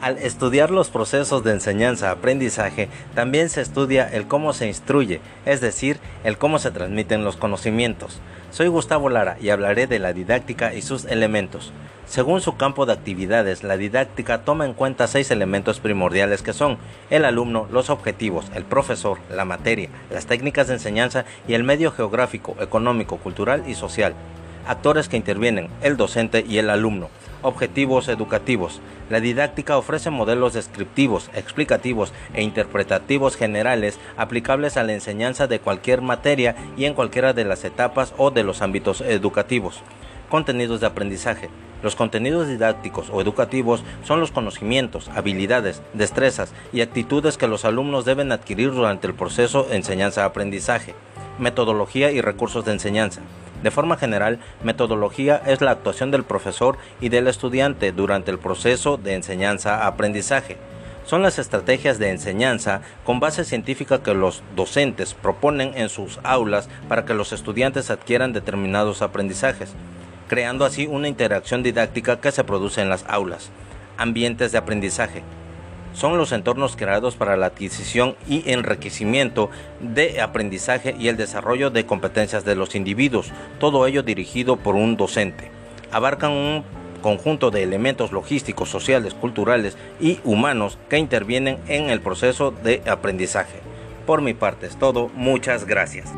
Al estudiar los procesos de enseñanza-aprendizaje, también se estudia el cómo se instruye, es decir, el cómo se transmiten los conocimientos. Soy Gustavo Lara y hablaré de la didáctica y sus elementos. Según su campo de actividades, la didáctica toma en cuenta seis elementos primordiales que son el alumno, los objetivos, el profesor, la materia, las técnicas de enseñanza y el medio geográfico, económico, cultural y social. Actores que intervienen, el docente y el alumno. Objetivos educativos. La didáctica ofrece modelos descriptivos, explicativos e interpretativos generales aplicables a la enseñanza de cualquier materia y en cualquiera de las etapas o de los ámbitos educativos. Contenidos de aprendizaje. Los contenidos didácticos o educativos son los conocimientos, habilidades, destrezas y actitudes que los alumnos deben adquirir durante el proceso enseñanza-aprendizaje. Metodología y recursos de enseñanza. De forma general, metodología es la actuación del profesor y del estudiante durante el proceso de enseñanza-aprendizaje. Son las estrategias de enseñanza con base científica que los docentes proponen en sus aulas para que los estudiantes adquieran determinados aprendizajes, creando así una interacción didáctica que se produce en las aulas. Ambientes de aprendizaje son los entornos creados para la adquisición y enriquecimiento de aprendizaje y el desarrollo de competencias de los individuos, todo ello dirigido por un docente. Abarcan un conjunto de elementos logísticos, sociales, culturales y humanos que intervienen en el proceso de aprendizaje. Por mi parte es todo, muchas gracias.